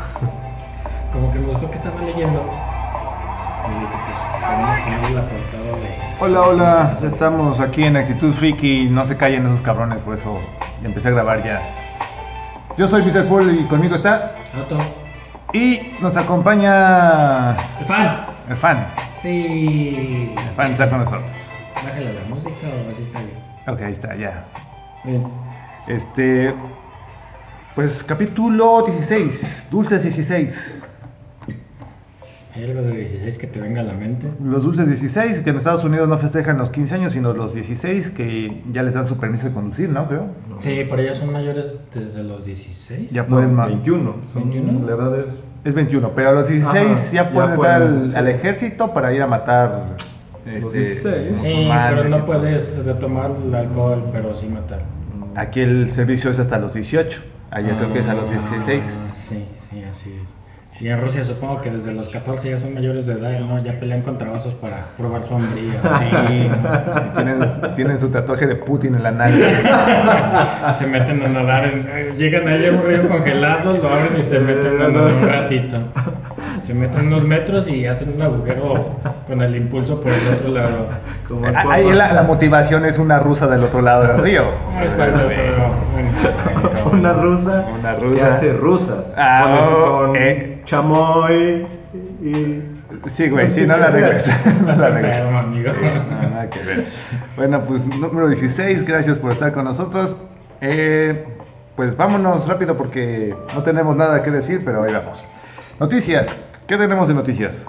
Como que me gustó que estaba leyendo. Y dije, pues, podemos ponerle la portada de. Hola, hola, estamos aquí en Actitud Friki, no se callen esos cabrones, por eso ya empecé a grabar ya. Yo soy Mr. Paul y conmigo está. Otto. Y nos acompaña El fan. el fan. Sí. El fan está con nosotros. Bájale la música o así está bien. Ok, ahí está, ya. Bien. Este. Pues capítulo 16, Dulces 16. ¿Hay algo de 16 que te venga a la mente? Los Dulces 16, que en Estados Unidos no festejan los 15 años, sino los 16, que ya les dan su permiso de conducir, ¿no? Creo. Sí, pero ya son mayores desde los 16. Ya No, pueden ma- 21. Son, 21. La edad es. Es 21, pero a los 16 Ajá, ya ya pueden entrar pueden, al, sí. al ejército para ir a matar. Los este, 16. Sí, pero no puedes retomar el alcohol, pero sí matar. Aquí el servicio es hasta los 18. Allá creo que es a los Ah, 16. Sí, sí, así es. Y en Rusia supongo que desde los 14 ya son mayores de edad, ¿no? Ya pelean contra osos para probar su hombría. Sí, tienen, tienen su tatuaje de Putin en la nalga. Se meten a nadar, en- eh, llegan ahí a un río congelado, lo abren y se meten a nadar un ratito. Se meten unos metros y hacen un agujero con el impulso por el otro lado. Como el Ahí la, la motivación es una rusa del otro lado del río. Ah, Es Una rusa. Una rusa. Que hace rusas. Ah, con, oh, con eh. Chamoy y. Sí, güey, sí, no la regresas. No la regresas. amigo. No, nada que ver. Bueno, pues número 16, gracias por estar con nosotros. Eh, pues vámonos rápido porque no tenemos nada que decir, pero ahí vamos. Noticias, ¿qué tenemos de noticias?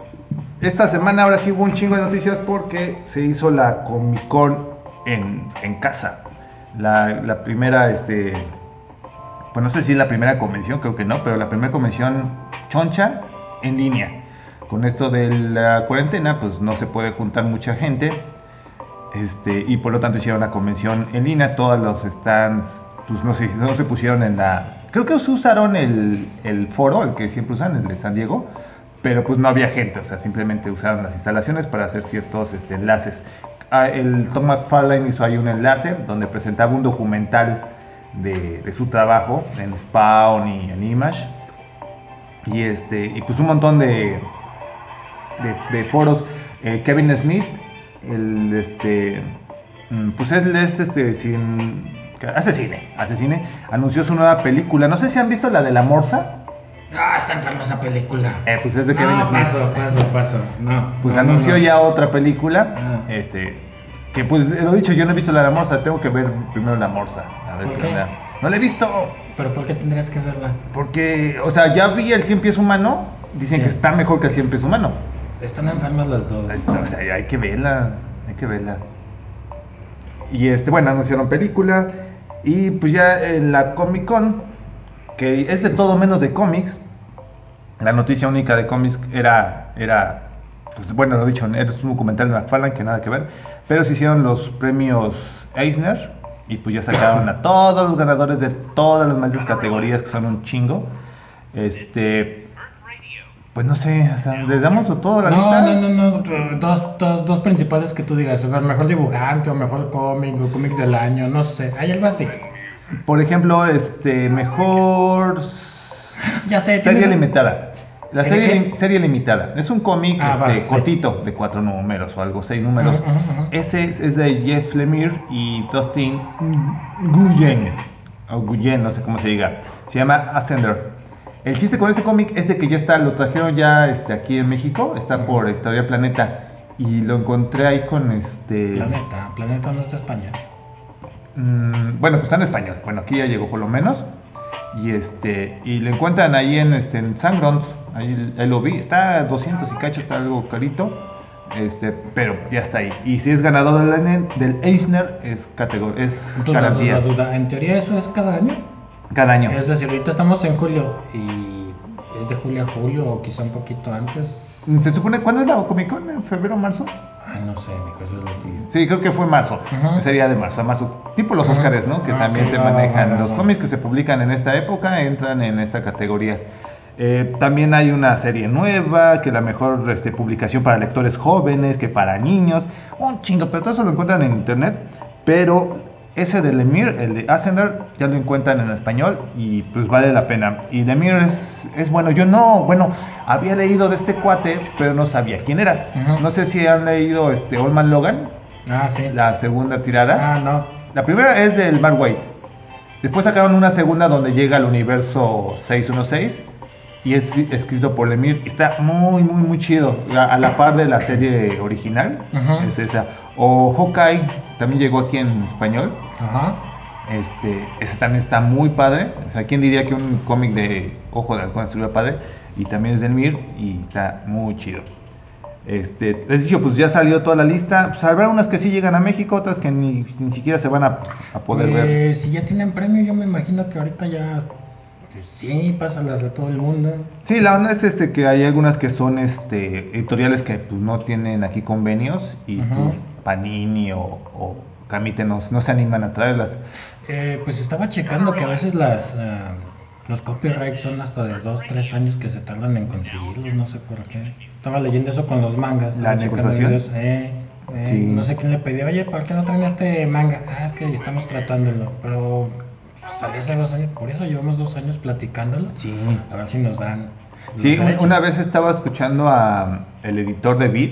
Esta semana ahora sí hubo un chingo de noticias porque se hizo la Comic Con en, en casa. La, la primera, este, pues no sé si la primera convención, creo que no, pero la primera convención choncha en línea. Con esto de la cuarentena, pues no se puede juntar mucha gente. Este, y por lo tanto hicieron la convención en línea. Todos los stands, pues no sé si no se pusieron en la. Creo que usaron el, el foro, el que siempre usan, el de San Diego. Pero pues no había gente, o sea, simplemente usaron las instalaciones para hacer ciertos este, enlaces. Ah, el Tom McFarlane hizo ahí un enlace donde presentaba un documental de, de su trabajo en Spawn y en Image. Y, este, y pues un montón de, de, de foros. Eh, Kevin Smith, el este, mm, pues él es este, sin, que hace cine, hace cine, anunció su nueva película. No sé si han visto la de la Morsa. Ah, está enferma esa película. Eh, pues es de Kevin no, Smith. paso, paso, paso. No. Pues no, anunció no. ya otra película. Ah. Este, que pues lo he dicho, yo no he visto la de la Morsa, tengo que ver primero la Morsa. A ver ¿Por qué qué? onda. No la he visto. Pero ¿por qué tendrías que verla? Porque, o sea, ya vi el 100 pies humano. Dicen Sí. que está mejor que el 100 pies humano. Están enfermas las dos. O sea, hay que verla, hay que verla. Y este, bueno, anunciaron película. Y pues ya en la Comic Con, que es de todo menos de cómics. La noticia única de cómics era, era pues bueno, lo he dicho, era un documental de McFarlane que nada que ver. Pero se hicieron los premios Eisner. Y pues ya sacaron a todos los ganadores de todas las malditas categorías, que son un chingo. Este. Pues no sé, o sea, ¿les damos toda la no, lista? no, no, no, dos, dos, dos principales que tú digas, o sea, mejor dibujante o mejor cómic o cómic del año, no sé, hay algo así. Por ejemplo, este, mejor Ya sé, serie limitada. La ¿Tiene serie, limitada. Es un cómic Ah, este, sí. cortito, de cuatro números o algo, seis números. Ese es, es de Jeff Lemire y Dustin Nguyen. O Nguyen, no sé cómo se diga. Se llama Ascender. El chiste con ese cómic es de que ya está, lo trajeron ya este, aquí en México, está por Editorial Planeta. Y lo encontré ahí con este. Planeta, Planeta no es de España. Mm, bueno, pues está en español. Bueno, aquí ya llegó por lo menos. Y este y lo encuentran ahí en este en Sangrons, ahí, ahí lo vi, está a 200 y cacho, está algo carito. Este, pero ya está ahí. Y si es ganador del, del Eisner es categor es Duda, garantía duda, duda. En teoría eso es cada año. cada año. Es decir, ahorita estamos en julio y es de julio a julio o quizá un poquito antes. ¿Se supone cuándo es la Comic Con? ¿En febrero o marzo? Ay, no sé, mi cosa es lo tuyo. Sí, creo que fue marzo. Ujú. Sería de marzo a marzo. Tipo los. Óscares, ¿no? Que Ah, también sí, te manejan. va, los cómics que se publican en esta época entran en esta categoría. Eh, también hay una serie nueva, que la mejor este, publicación para lectores jóvenes, que para niños. Un chingo, pero todo eso lo encuentran en internet. Pero ese del Emir, el de Ascender, ya lo encuentran en español y pues vale la pena. Y el Emir es, es bueno. Yo no, bueno, había leído de este cuate, pero no sabía quién era. No sé si han leído este Old Man Logan, Ah, sí. la segunda tirada. Ah, no. La primera es del Mark White. Después sacaron una segunda donde llega al universo 616 y es escrito por Lemir. Está muy, muy, muy chido. A, la par de la serie original. Es esa. O Hawkeye también llegó aquí en español. Ajá. Este, ese también está muy padre. O sea, ¿quién diría que un cómic de Ojo de Halcón estuviera padre? Y también es del Mir y está muy chido. Este, les digo, pues ya salió toda la lista. Pues habrá unas que sí llegan a México, otras que ni, ni siquiera se van a, a poder ver. Eh, Si ya tienen premio, yo me imagino que ahorita ya. Pues sí, pásalas a todo el mundo. Sí, la onda es este que hay algunas que son este editoriales que pues, no tienen aquí convenios y pues, Panini o, o Camite no, no se animan a traerlas. Eh, pues estaba checando que a veces las ah, los copyrights son hasta de 2, 3 años que se tardan en conseguirlos, no sé por qué. Estaba leyendo eso con los mangas. ¿La negociación? eh, eh, Sí. No sé quién le pidió, oye, ¿por qué no traen este manga? Ah, es que estamos tratándolo, pero salió hace dos años, por eso llevamos dos años platicándolo. Sí. A ver si nos dan. Sí, una vez estaba escuchando a el editor de Beat,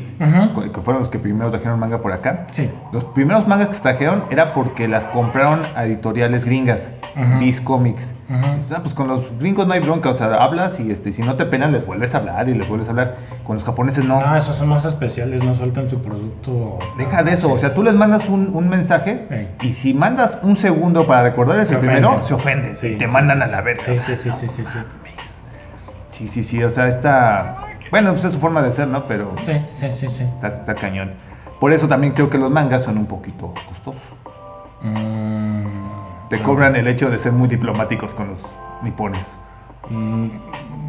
que fueron los que primero trajeron manga por acá. Sí. Los primeros mangas que trajeron era porque las compraron a editoriales gringas, Ajá. Viz Comics. Ujú. Dices, "Ah, pues con los gringos no hay bronca, o sea, hablas y este, si no te penan les vuelves a hablar y les vuelves a hablar. Con los japoneses no. No, esos son más especiales, no sueltan su producto. Deja de eso, o sea, tú les mandas un, un mensaje y si mandas un segundo para recordarles Se el primero, se ofenden Sí, te sí, mandan a la verga. Sí, sí, sí, sí, sí, sí. Sí, sí, o sea, está... Bueno, pues es su forma de ser, ¿no? Pero Sí, sí, sí, sí. está, está cañón. Por eso también creo que los mangas son un poquito costosos. Mm, Te cobran el hecho de ser muy diplomáticos con los nipones. mm,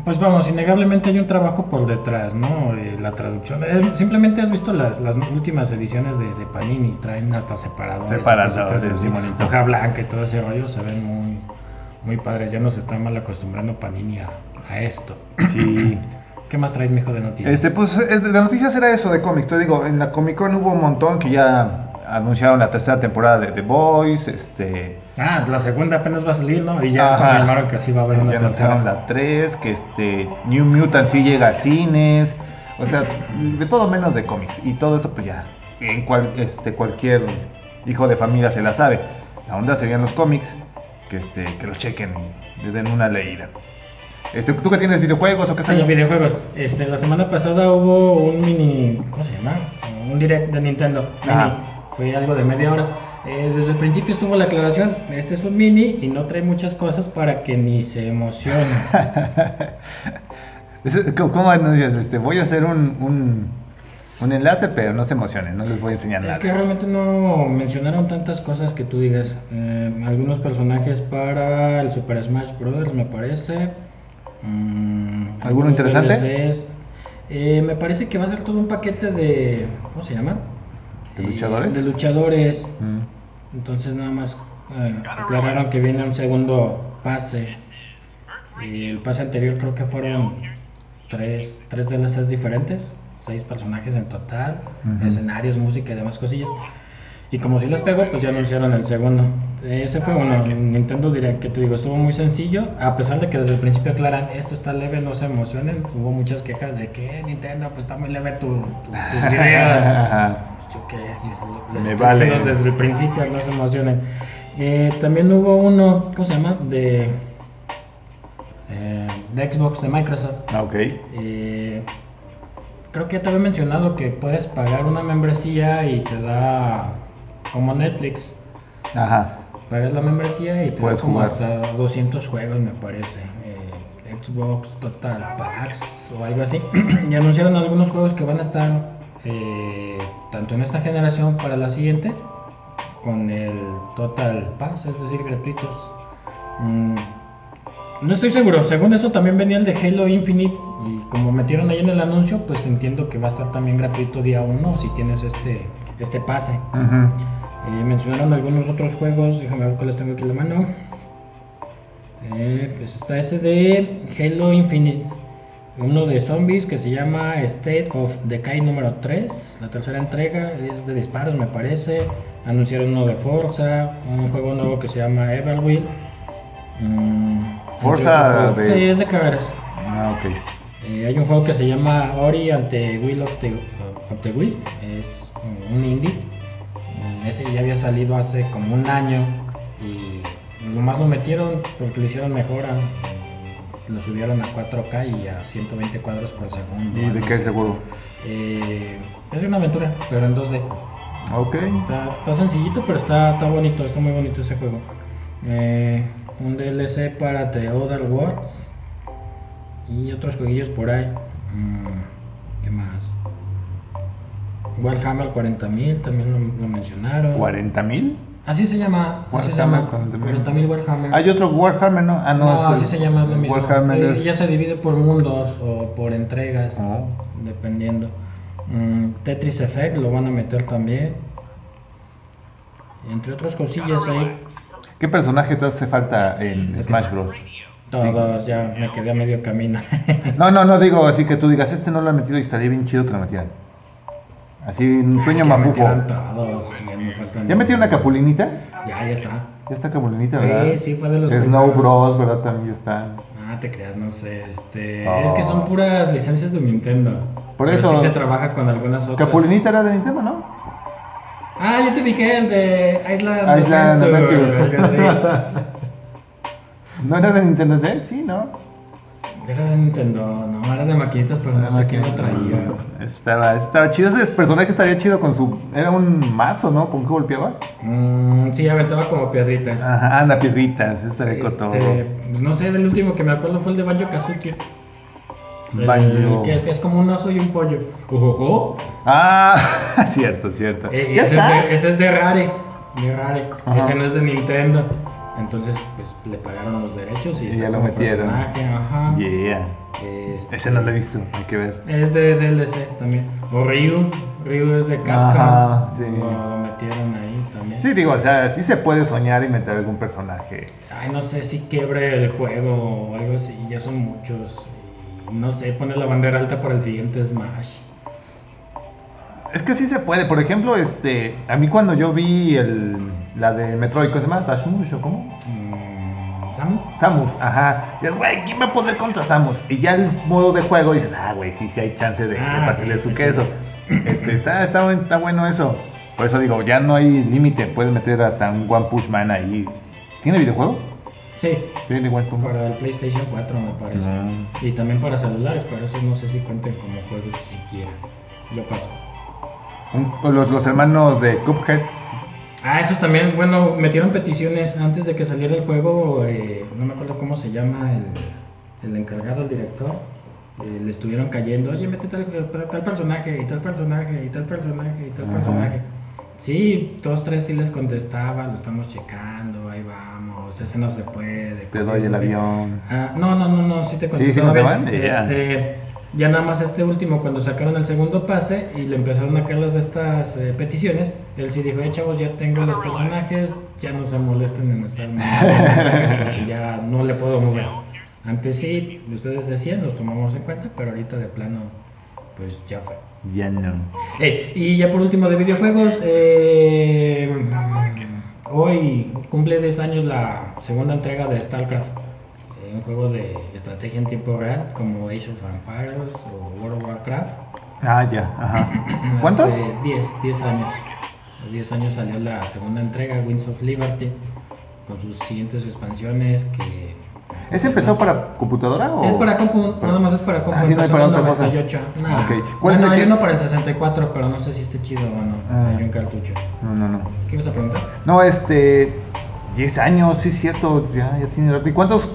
Pues vamos, innegablemente hay un trabajo por detrás, ¿no? Eh, la traducción. eh, simplemente has visto las, las últimas ediciones de, de Panini, traen hasta separadores. Separadores, sí. Hoja blanca y todo ese rollo se ven muy, muy padres. Ya nos está mal acostumbrando Panini a, a esto. Sí. ¿Qué más traes, mijo, de noticias? Este, pues eh, de noticias era eso de cómics. Te digo, en la Comic Con hubo un montón que ya anunciaron la tercera temporada de The Boys, este... Ah, la segunda apenas va a salir, ¿no? Y ya confirmaron que sí va a haber una ya tercera. anunciaron la 3, que este New Mutant sí llega a cines, o sea, de todo menos de cómics. Y todo eso pues ya, en cual, este, cualquier hijo de familia se la sabe. La onda serían los cómics, que, este, que los chequen y le den una leída. Este, ¿Tú que tienes videojuegos o qué Sí, videojuegos. Este, la semana pasada hubo un mini, ¿cómo se llama? Un direct de Nintendo. Mini. Fue algo de media hora. Eh, desde el principio estuvo la aclaración, este es un mini y no trae muchas cosas para que ni se emocione. ¿Cómo anuncias? Este, voy a hacer un, un, un enlace, pero no se emocionen, no les voy a enseñar nada. es que realmente no mencionaron tantas cosas que tú digas. Eh, algunos personajes para el Super Smash Bros. me parece. Mm, ¿Alguno interesante? DLCs. Eh, me parece que va a ser todo un paquete de. ¿Cómo se llama? ¿De luchadores? de luchadores. Mm. Entonces nada más eh, aclararon que viene un segundo pase. Y el pase anterior creo que fueron tres, tres DLCs diferentes, seis personajes en total, escenarios, música y demás cosillas. Y como si les pegó, pues ya anunciaron el segundo. Ese fue uno, Nintendo diré que te digo, estuvo muy sencillo, a pesar de que desde el principio aclaran, esto está leve, no se emocionen. Hubo muchas quejas de que Nintendo, pues está muy leve tu, tu- tus videos. Ajá. Pues yo qué, yo les Me estoy vale. diciendo desde el principio, no se emocionen. Eh, también hubo uno, ¿cómo se llama? De, eh, de Xbox, de Microsoft. Ah, ok. Eh, creo que ya te había mencionado que puedes pagar una membresía y te da como Netflix. Ajá. Pagas la membresía y te Puedes da como jugar. hasta 200 juegos, me parece. Eh, Xbox Total Packs o algo así. y anunciaron algunos juegos que van a estar eh, tanto en esta generación para la siguiente con el Total Pass, es decir, gratuitos. Mm, no estoy seguro, según eso también venía el de Halo Infinite y como metieron ahí en el anuncio, pues entiendo que va a estar también gratuito día 1 si tienes este, este pase. Ujú. Eh, mencionaron algunos otros juegos, déjame ver cuáles tengo aquí en la mano. Eh, pues está ese de Halo Infinite. uno de zombies que se llama State of Decay número 3. La tercera entrega es de disparos, me parece. Anunciaron uno de Forza, un juego nuevo que se llama Everwill. Mm, Forza de- Sí, es de carreras. Ah, ok. Eh, hay un juego que se llama Ori ante Will of the, of the Wisp. Es un indie. Ese ya había salido hace como un año. Y nomás lo metieron porque le hicieron mejora. Mm, Lo subieron a 4K y a 120 cuadros por segundo. ¿Y de qué es juego? Eh, es una aventura, pero en 2D. Ok. Está, está sencillito, pero está, está bonito, está muy bonito ese juego. Eh, un DLC para The Other Worlds y otros jueguillos por ahí. Mm, ¿Qué más? Warhammer 40.000 también lo, lo mencionaron. ¿40 mil? Así se llama. Así se Warhammer llama. 40.000. 40.000 Warhammer. Hay otro Warhammer, ¿no? Ah, no, no, así el- se llama lo mismo. Warhammer Eh, es... Ya se divide por mundos o por entregas, Oh. dependiendo. Mm, Tetris Effect lo van a meter también. Entre otras cosillas ahí. ¿Qué personaje te hace falta en Smash Bros? Todos, ya me quedé a medio camino. No, no, no digo así que tú digas, este no lo han metido y estaría bien chido que lo metieran. Así, un sueño mafufo. todos, ya ¿Ya metieron una capulinita? Ya, ya está. Ya está capulinita, Sí, ¿verdad? sí, fue de los Snow primeros. Bros, ¿verdad? También ya están. Ah, te creas, no sé. Este, Oh. Es que son puras licencias de Nintendo. Por Pero eso- Sí se trabaja con algunas otras. Capulinita era de Nintendo, ¿no? Ah, yo te ubiqué el de Island, Island Adventure, Adventure. ¿No era de Nintendo Z? Sí, ¿no? Era de Nintendo, no, era de maquinitas, pero no sé quién lo traía. Estaba, estaba chido. Ese personaje estaría chido con su. Era un mazo, ¿no? ¿Con qué golpeaba? Mm, sí, aventaba como piedritas. Ajá, anda, piedritas. Estaría Este, no sé, del último que me acuerdo fue el de Banjo Kazooie. El- Banjo. Que es, que es como un oso y un pollo. Ojojo. Ah, cierto, cierto. Eh, ¿Ya ese, está? Es de, ese es de Rare. De Rare. Ajá. Ese no es de Nintendo. Entonces, pues le pagaron los derechos y, Y está ya lo como metieron. personaje, ajá. Yeah. Este, Ese no lo he visto, hay que ver. Es de DLC también. O Ryu. Ryu es de Capcom. Ajá, sí. Lo, lo metieron ahí también. Sí, digo, o sea, sí se puede soñar y meter algún personaje. Ay, no sé si quiebre el juego o algo así. Ya son muchos. Y no sé, pone la bandera alta para el siguiente Smash. Es que sí se puede. Por ejemplo, este, a mí cuando yo vi el, la de Metroid, ¿cómo se llama? Rashmush o cómo? Mm, ¿Samus? Samus, ajá. Y es, güey, ¿quién va a poder contra Samus? Y ya el modo de juego dices, ah, güey, sí, sí hay chance de, de Ah, partirle sí, su queso. Este, está, está, está bueno eso. Por eso digo, ya no hay límite. Puedes meter hasta un One Push Man ahí. ¿Tiene videojuego? Sí, Sí, de One Punch Man. para el PlayStation 4 me parece. Mm. Y también para celulares, pero esos no sé si cuenten como juegos siquiera. Yo paso. Un- los, los hermanos de Cuphead. Ah, esos también, bueno, metieron peticiones antes de que saliera el juego. eh, no me acuerdo cómo se llama el, el encargado, el director. eh, le estuvieron cayendo, oye, mete tal, tal, personaje, y tal personaje, y tal personaje, y tal Ajá. personaje. Sí, dos, tres sí les contestaba, lo estamos checando, ahí vamos, ese no se puede. Te doy el así. avión. Ah, no, no, no, no, sí te Sí, sí ya. Este, ya nada más este último, cuando sacaron el segundo pase y le empezaron a caer las estas eh, peticiones, él sí dijo, eh, chavos, ya tengo los personajes, ya no se molesten en estar mensajes porque ya no le puedo mover. Antes sí, ustedes decían, los tomamos en cuenta, pero ahorita de plano, pues ya fue. Ya no. Eh, y ya por último de videojuegos, eh, hoy cumple 10 años la segunda entrega de StarCraft, un juego de estrategia en tiempo real como Age of Empires o World of Warcraft. Ah, ya, ajá. ¿Cuántos? Hace 10, 10 años. Hace 10 años salió la segunda entrega, Winds of Liberty, con sus siguientes expansiones que... ¿Ese empezó para computadora o...? Es para compu, nada más es para compu. Ah, sí, no hay para otra cosa. 98. Nah. Ok. ¿Cuál Bueno, hay que- uno para el 64, pero no sé si esté chido o no. Ah. Hay un cartucho. No, no, no. ¿Qué ibas a preguntar? No, este... 10 años, sí es cierto, ya, ya tiene rato. ¿Y cuántas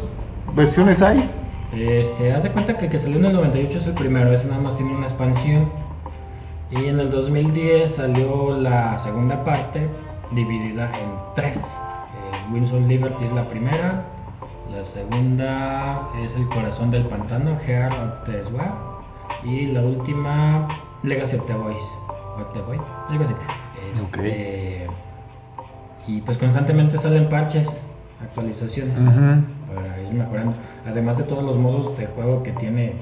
versiones hay? Este, haz de cuenta que el que salió en el 98 es el primero, ese nada más tiene una expansión. Y en el 2010 salió la segunda parte, dividida en tres. Eh, Winds of Liberty es la primera, la segunda es El Corazón del Pantano, Heart of the Sword, y la última, Legacy of the Voice. of the Void, algo así. Este, Y pues constantemente salen parches, actualizaciones. Para ir mejorando. Además de todos los modos de juego que tiene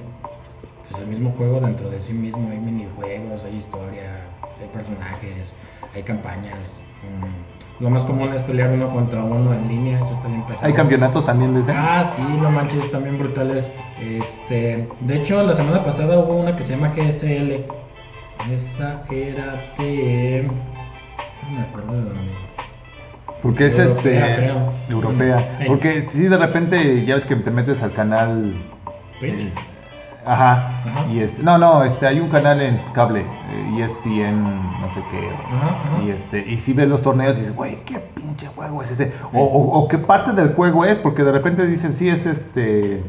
pues el mismo juego dentro de sí mismo. Hay minijuegos, hay historia, hay personajes, hay campañas. mm. Lo más común es pelear uno contra uno en línea, eso está bien pesado. ¿Hay campeonatos también de ese? Ah, sí, no manches, también brutales. Este, de hecho, la semana pasada hubo una que se llama GSL. Esa era de. No me acuerdo de dónde. Porque es Europea, este. creo. Europea. Mm. Porque si de repente ya ves que te metes al canal. Twitch. eh, ajá. Ajá. Y este. No, no, este, hay un canal en cable. eh, ESPN, no sé qué. Ajá, ajá. Y este, y si ves los torneos y dices, güey, qué pinche juego es ese. O, o- o qué parte del juego es, porque de repente dicen, sí, es este.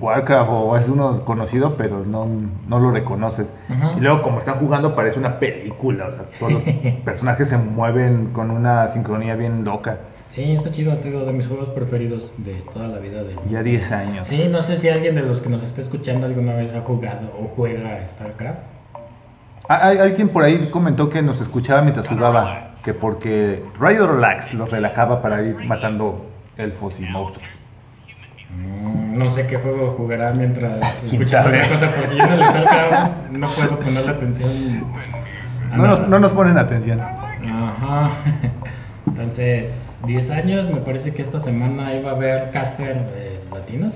Warcraft o es uno conocido, pero no, no lo reconoces. Ujú. Y luego, como están jugando, parece una película. O sea, todos los personajes se mueven con una sincronía bien loca. Sí, está chido, te digo, de mis juegos preferidos de toda la vida Ya 10 años. Sí, no sé si alguien de los que nos está escuchando alguna vez ha jugado o juega StarCraft. Ah, Hay, alguien por ahí comentó que nos escuchaba mientras jugaba, que porque Radio Relax los relajaba para ir matando elfos y monstruos. Mm, No sé qué juego jugará mientras ¿Quién escuchas otra cosa, porque yo en el StarCraft no puedo ponerle atención. No nos, no nos ponen atención. Ajá. Entonces, 10 años, me parece que esta semana iba a haber caster eh, latinos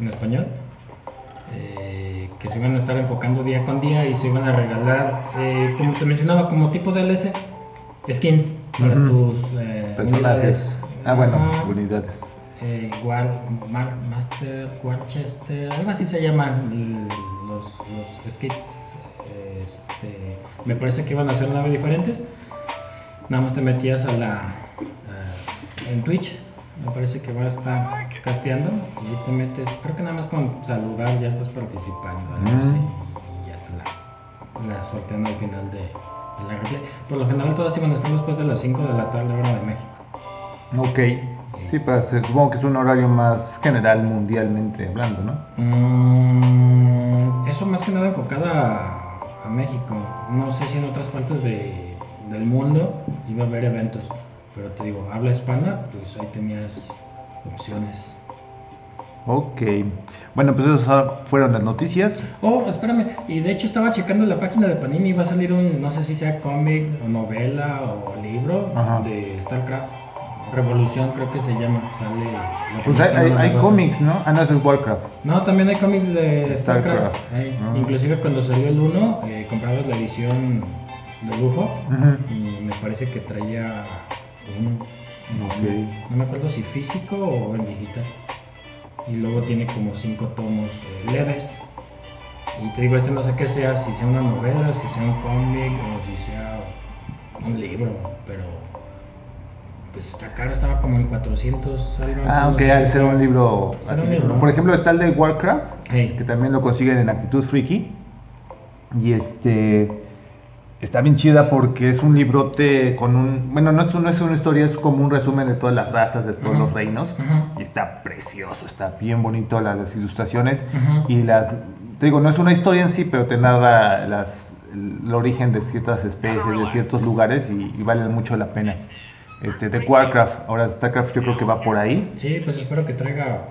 en español. eh, que se iban a estar enfocando día con día y se iban a regalar, eh, como te mencionaba, como tipo DLC, skins para tus eh, Personajes. unidades. Ah, bueno, unidades. Eh, War, Mar- Master, Warchester, algo así se llaman los, los skips. Este, me parece que iban a ser nueve diferentes. Nada más te metías a la. a- en Twitch. Me parece que va a estar casteando. Y ahí te metes. Creo que nada más con saludar ya estás participando. Algo así, y ya te la, la sortean al final de, de la replay. Por lo general, todas iban a estar después de las 5 de la tarde, hora de México. Ok. Sí, para ser, supongo que es un horario más general mundialmente hablando, ¿no? Mm, eso más que nada enfocada a, México. No sé si en otras partes de- del mundo iba a haber eventos. Pero te digo, habla hispana, pues ahí tenías opciones. Ok. Bueno, pues esas fueron las noticias. Oh, espérame. Y de hecho estaba checando la página de Panini y va a salir un, no sé si sea cómic o novela o libro Ajá. de StarCraft. Revolución creo que se llama. Sale. la Pues hay, hay, hay cómics, ¿no? Ah, no, ese es Warcraft. No, también hay cómics de Starcraft. StarCraft. Ah. Inclusive cuando salió el 1, eh, comprabas la edición de lujo y me parece que traía uno. No me acuerdo si físico o en digital. Y luego tiene como cinco tomos eh, leves. Y te digo, este no sé qué sea, si sea una novela, si sea un cómic o si sea un libro, pero pues está caro, estaba como en 400 algo. Ah, no ok, ha de ser un libro así. un libro. Por ejemplo, está el de Warcraft, Hey. que también lo consiguen en Actitud Freaky. Y este está bien chida porque es un librote con un. Bueno, no es, no es una historia, es como un resumen de todas las razas, de todos los reinos. Y está precioso, está bien bonito las, las ilustraciones. Y las. Te digo, no es una historia en sí, pero te narra las, el origen de ciertas especies, de ciertos lugares y, y vale mucho la pena. Este, de Warcraft, ahora StarCraft yo creo que va por ahí. Sí, pues espero que traiga.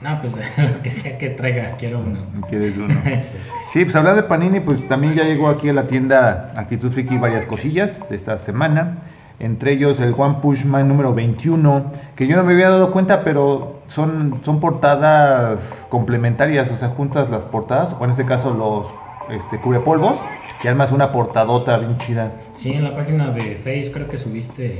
No, pues lo que sea que traiga, quiero uno. ¿Quieres uno? Sí. Sí, pues hablar de Panini, pues también ya llegó aquí a la tienda Actitud Friki varias cosillas de esta semana. Entre ellos el One Push Man número 21, que yo no me había dado cuenta, pero son, son portadas complementarias, o sea, juntas las portadas, o en este caso los este, cubrepolvos, y armas una portadota bien chida. Sí, en la página de Face creo que subiste.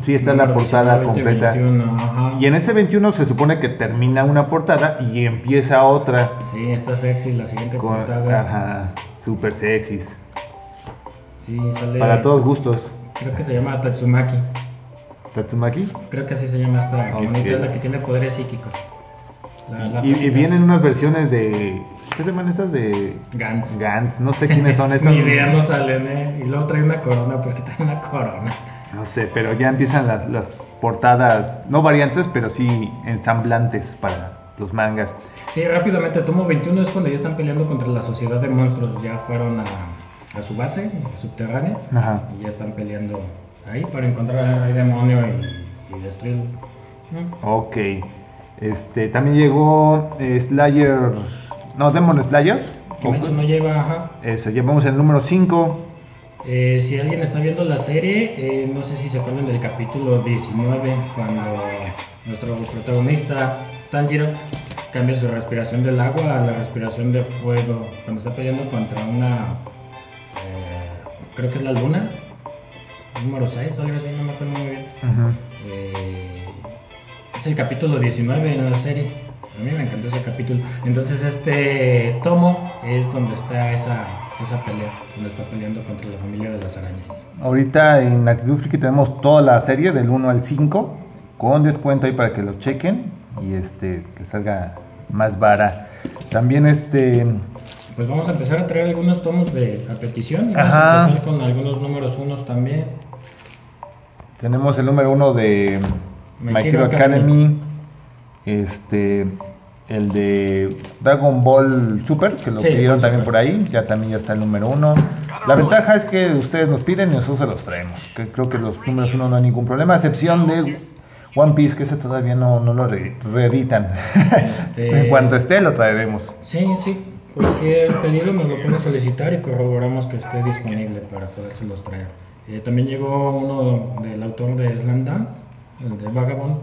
Sí, está la portada 19, completa. 21, ajá. Y en este 21 se supone que termina una portada y empieza otra. Sí, está sexy la siguiente Con, portada. ajá, super sexys. Sí, sale. Para todos gustos. Creo que se llama Tatsumaki. Tatsumaki. Creo que así se llama esta Ok. monita, es la que tiene poderes psíquicos. La- la Y, vienen unas versiones de. ¿Qué se llaman esas? De. Gans. Gans. No sé quiénes son esas. Ni idea, no salen, ¿eh? Y luego trae una corona, porque trae una corona. No sé, pero ya empiezan las, las portadas. No variantes, pero sí ensamblantes para los mangas. Sí, rápidamente, tomo 21 es cuando ya están peleando contra la sociedad de monstruos. Ya fueron a, a su base subterránea Ajá. y ya están peleando ahí para encontrar al rey demonio y, y destruirlo. Mm. Ok. Este, también llegó eh, Slayer No, Demon Slayer. Kimetsu no lleva, ajá. Ese, llevamos el número 5. Eh, si alguien está viendo la serie, eh, no sé si se acuerdan del capítulo 19, cuando nuestro protagonista, Tanjiro, cambia su respiración del agua a la respiración de fuego, cuando está peleando contra una, eh, creo que es la luna, número 6 o algo así, no me acuerdo muy bien. Es el capítulo 19 en la serie. A mí me encantó ese capítulo. Entonces este tomo es donde está esa, esa pelea, donde está peleando contra la familia de las arañas. Ahorita en Actitud Friki tenemos toda la serie del 1 al 5 con descuento ahí para que lo chequen y este que salga más vara. También este Pues vamos a empezar a traer algunos tomos de a petición y vamos Ajá. a empezar con algunos números unos también. tenemos el número 1 de My My Hero Hero Academy, este el de Dragon Ball Super, que lo Sí, pidieron también por ahí, ya también ya está el número 1. La ventaja es que ustedes nos piden y nosotros se los traemos. Que creo que los números 1 no hay ningún problema, a excepción de One Piece, que ese todavía no, no lo re- reeditan. Este- en cuanto esté, lo traeremos. Sí, sí, cualquier pedido nos lo pueden solicitar y corroboramos que esté disponible para podérselos traer. Eh, también llegó uno del autor de Slam Dunk, el de Vagabond,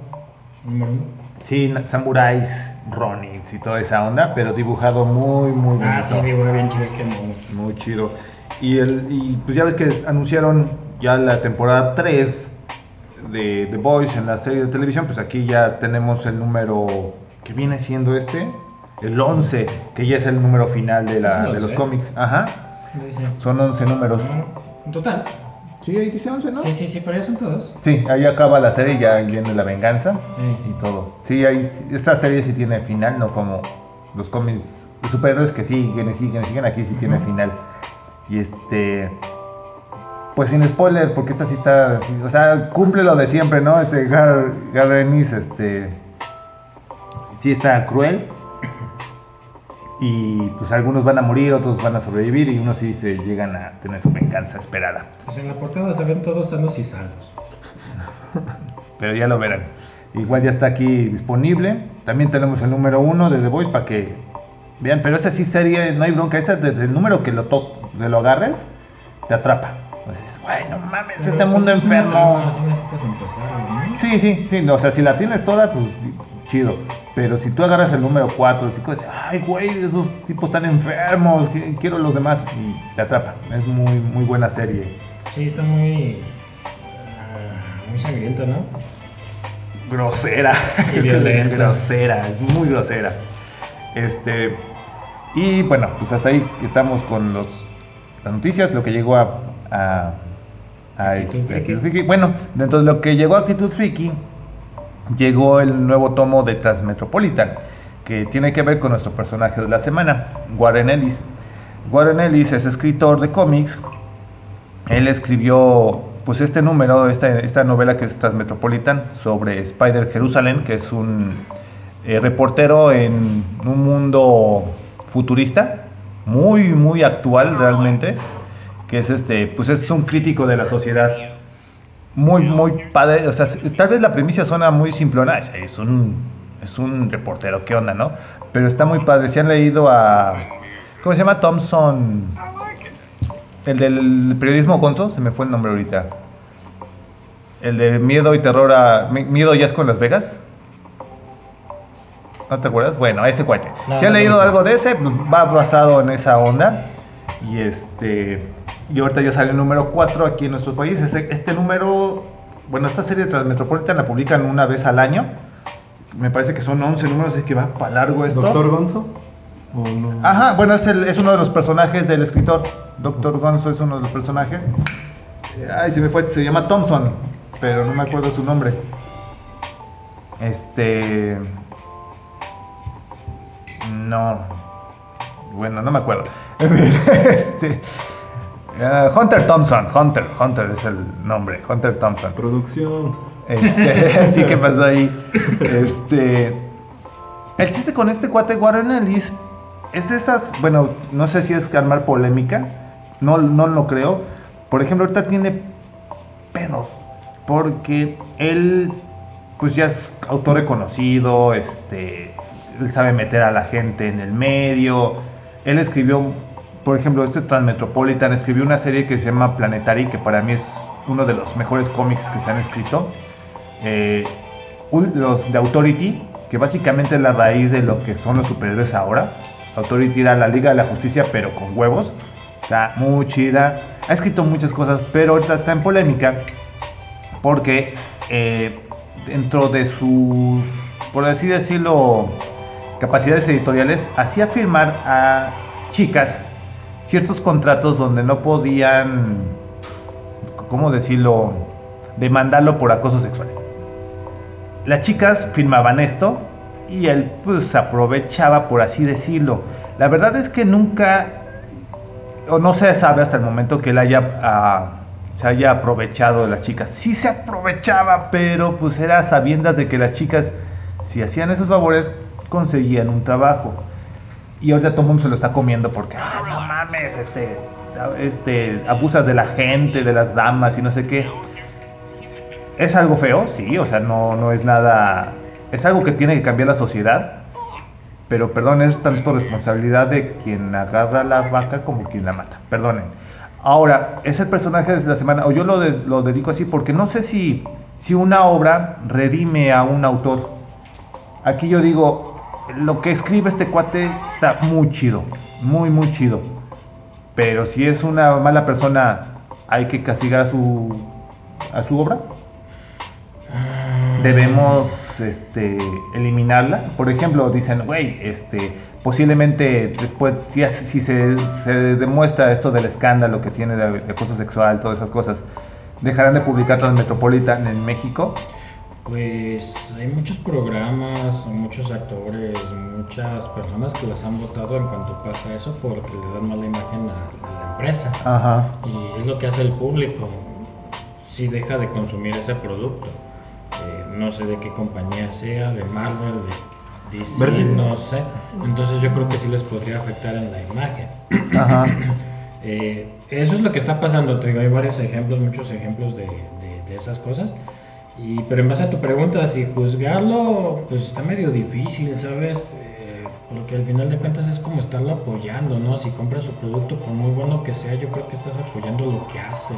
número uno. Sí, samuráis, Ronins y toda esa onda, pero dibujado muy, muy bonito. Ah, sí, dibuja bien chido este mono. Muy chido. Y, el, y pues ya ves que anunciaron ya la temporada 3 de The Boys en la serie de televisión, pues aquí ya tenemos el número que viene siendo este, el 11, que ya es el número final de, la, de los 11. cómics. Ajá. Son 11 números. En total. Sí, ahí dice 11, ¿no? Sí, sí, sí, pero ya son todos. Sí, ahí acaba la serie y ya viene la venganza Sí. y todo. Sí, ahí, esta serie sí tiene final, no como los cómics superhéroes que siguen y siguen y siguen, aquí sí tiene final. Y este. Pues sin spoiler, porque esta sí está. así, o sea, cumple lo de siempre, ¿no? Este Gar, Gar Ennis, este. Sí está cruel. Y pues algunos van a morir, otros van a sobrevivir y unos sí se llegan a tener su venganza esperada. Pues en la portada se ven todos sanos y salvos. pero ya lo verán. Igual ya está aquí disponible. También tenemos el número uno de The Voice para que vean, pero esa sí serie, no hay bronca, esa desde el número que lo, to que lo agarres, te atrapa. Entonces, güey, no mames, Pero, este pues, mundo enfermo. trama, Así necesitas empezarlo, ¿no? Sí, sí, sí, no, o sea, si la tienes toda, pues chido. Pero si tú agarras el número 4, el 5, dices, ay, güey, esos tipos están enfermos, quiero los demás, y te atrapa. Es muy, muy buena serie. Sí, está muy. ah, muy sangriento, ¿no? grosera. Y Es grosera, es muy grosera. Este. Y bueno, pues hasta ahí estamos con los, las noticias, lo que llegó a. a, a este, Friki. Actitud Friki. Bueno, dentro de lo que llegó a Actitud Friki, llegó el nuevo tomo de Transmetropolitan, que tiene que ver con nuestro personaje de la semana, Warren Ellis. Warren Ellis es escritor de cómics. Él escribió pues este número, esta, esta novela que es Transmetropolitan sobre Spider Jerusalén, que es un eh, reportero en un mundo futurista, muy, muy actual realmente, que es este, pues es un crítico de la sociedad. Muy, muy padre, o sea, tal vez la premisa suena muy simplona, es, un, es un reportero, ¿qué onda, no? Pero está muy padre, si han leído a, ¿cómo se llama? Thompson, el del periodismo Gonzo, se me fue el nombre ahorita. El de Miedo y Terror a. Mi- Miedo ya es con Las Vegas. ¿No te acuerdas? Bueno, ese cuate. No, si han no, leído no. algo de ese, pues, va basado en esa onda. Y este. Y ahorita ya sale el número 4 aquí en nuestro país. Este número. Bueno, esta serie de Transmetropolitan la publican una vez al año. Me parece que son 11 números, así que va para largo esto. ¿Doctor Gonzo? ¿O no? Ajá, bueno, es, el- es uno de los personajes del escritor. Doctor Gonzo es uno de los personajes. Ay, se me fue, se llama Thompson, pero no me acuerdo su nombre. Este. No. Bueno, no me acuerdo. este. Ah, Hunter Thompson, Hunter, Hunter es el nombre, Hunter Thompson. Producción. Este, sí, ¿qué pasó ahí? Este. El chiste con este cuate Warren Ellis es de esas. Bueno, no sé si es armar polémica. No, no lo creo. Por ejemplo, ahorita tiene pedos. Porque él, pues ya es autor reconocido. Este. él sabe meter a la gente en el medio. Él escribió, por ejemplo, este Transmetropolitan escribió una serie que se llama Planetary, que para mí es uno de los mejores cómics que se han escrito. Eh, los de Authority, que básicamente es la raíz de lo que son los superhéroes ahora. Authority era la Liga de la Justicia, pero con huevos. Está muy chida. Ha escrito muchas cosas, pero ahorita está en polémica porque eh, dentro de sus, por así decirlo, capacidades editoriales, hacía firmar a chicas ciertos contratos donde no podían, ¿cómo decirlo?, demandarlo por acoso sexual. Las chicas firmaban esto y él pues aprovechaba, por así decirlo. La verdad es que nunca, o no se sabe hasta el momento que él haya, ah, se haya aprovechado de las chicas. Sí se aprovechaba, pero pues era sabiendas de que las chicas, si hacían esos favores, conseguían un trabajo. Y ahorita todo el mundo se lo está comiendo porque, ah, no mames, este, este, abusas de la gente, de las damas y no sé qué. Es algo feo, sí, o sea, no, no es nada. Es algo que tiene que cambiar la sociedad. Pero perdón, es tanto responsabilidad de quien agarra la vaca como quien la mata. Perdonen. Ahora, es el personaje de la semana, o yo lo, lo dedico así porque no sé si, si una obra redime a un autor. Aquí yo digo, lo que escribe este cuate está muy chido, muy, muy chido. Pero si es una mala persona, hay que castigar a su, a su obra. Debemos este, eliminarla. Por ejemplo, dicen, güey, este, posiblemente después, si, si se, se demuestra esto del escándalo que tiene de, de acoso sexual, todas esas cosas, dejarán de publicar Transmetropolitan en México. Pues hay muchos programas, muchos actores, muchas personas que las han votado en cuanto pasa eso porque le dan mala imagen a, a la empresa. Ajá. Y es lo que hace el público si deja de consumir ese producto. Eh, no sé de qué compañía sea, de Marvel, de DC, Vértigo. no sé. Entonces yo creo que sí les podría afectar en la imagen. Ajá. Eh, eso es lo que está pasando, te digo, hay varios ejemplos, muchos ejemplos de, de- de esas cosas. Y, pero en base a tu pregunta, si juzgarlo, pues está medio difícil, ¿sabes? Eh, porque al final de cuentas es como estarlo apoyando, ¿no? Si compras su producto, por muy bueno que sea, yo creo que estás apoyando lo que hace.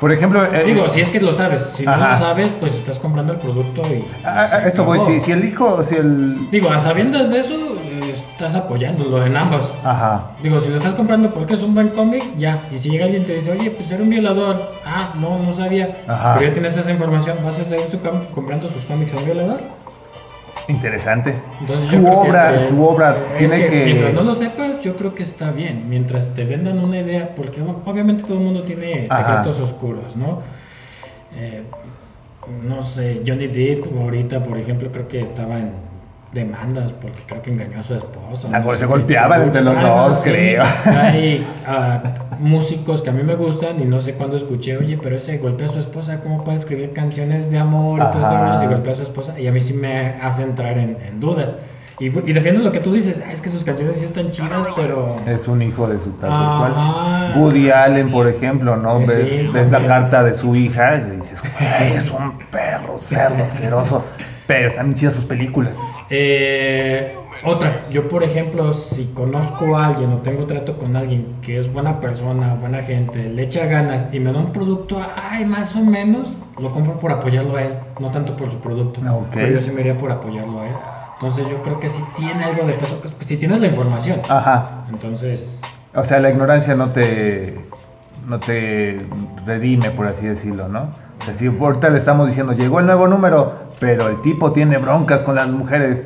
Por ejemplo, eh, Digo, si es que lo sabes, si no lo sabes, pues estás comprando el producto y... y a- a- se eso voy, acabó. si, si el hijo, si el... Digo, a sabiendas de eso, eh, estás apoyándolo en ambos. Ajá. Digo, si lo estás comprando porque es un buen cómic, ya. Y si llega alguien y te dice, oye, pues era un violador. Ah, no, no sabía. Ajá. Pero ya tienes esa información. ¿Vas a seguir su comprando sus cómics a un violador? Interesante. Entonces, su que obra, bien. su obra tiene que... Mientras no lo sepas, yo creo que está bien. Mientras te vendan una idea, porque obviamente todo el mundo tiene Ajá. secretos oscuros, ¿no? Eh, no sé, Johnny Depp ahorita, por ejemplo, creo que estaba en demandas porque creo que engañó a su esposa. Ah, no se golpeaban entre los algo dos, creo. Hay ah, músicos que a mí me gustan y no sé cuándo escuché, oye, pero ese golpea a su esposa, ¿cómo puede escribir canciones de amor y todo rollo si golpea a su esposa? Y a mí sí me hace entrar en, en dudas. Y, y defiendo lo que tú dices, "Ah, es que sus canciones sí están chidas, pero... Es un hijo de su tal cual. Woody Allen, por ejemplo, ¿no? Ves, ves la carta de su hija y dices, güey, es un perro cerdo asqueroso. Pero están chidas sus películas. Eh, otra, yo por ejemplo, si conozco a alguien o tengo trato con alguien que es buena persona, buena gente, le echa ganas y me da un producto, ay, más o menos, lo compro por apoyarlo a él, no tanto por su producto. Ok. Pero yo sí me iría por apoyarlo a él. Entonces yo creo que si tiene algo de peso, pues, si tienes la información. Ajá. Entonces, O sea, la ignorancia no te, no te redime, por así decirlo, ¿no? Si ahorita le estamos diciendo, llegó el nuevo número, pero el tipo tiene broncas con las mujeres,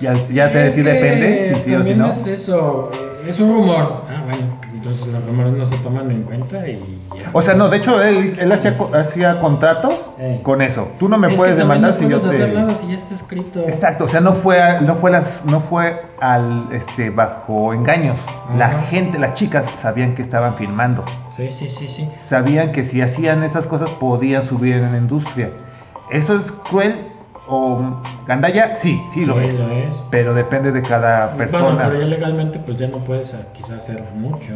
ya, ya te que depende, si sí o si no. es eso, es un rumor. Ah, bueno, entonces los rumores no se toman en cuenta y ya. O sea, no, de hecho, él, él hacía, co- hacía contratos Eh. con eso. Tú no me Es puedes demandar no si yo te... hacer nada si ya está escrito. Exacto, o sea, no fue, a- no fue, las, no fue al, este, bajo engaños. La gente, las chicas sabían que estaban filmando. Sí, sí, sí, sí. Sabían que si hacían esas cosas podían subir en la industria. ¿Eso es cruel o gandalla? Sí, sí, lo, es. lo es. Pero depende de cada Bueno, persona. pero ya legalmente pues ya no puedes ah, quizás hacer mucho.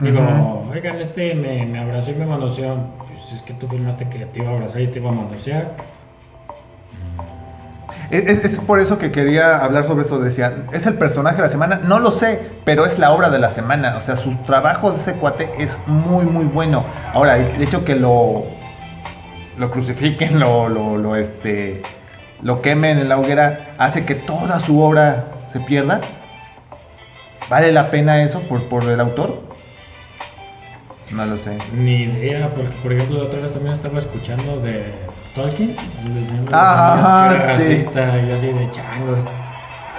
Digo, oigan, este me, me abrazó y me manoseó. Pues es que tú firmaste que te iba a abrazar y te iba a manosear. Es, es por eso que quería hablar sobre eso. Decía, ¿es el personaje de la semana? No lo sé, pero es la obra de la semana. O sea, su trabajo de ese cuate es muy, muy bueno. Ahora, el hecho que lo, lo crucifiquen, lo, lo, lo, este, lo quemen en la hoguera, hace que toda su obra se pierda. ¿Vale la pena eso por, por el autor? No lo sé. Ni idea, porque por ejemplo la otra vez también estaba escuchando de Tolkien, el de Ah, que era sí. racista, y así de changos.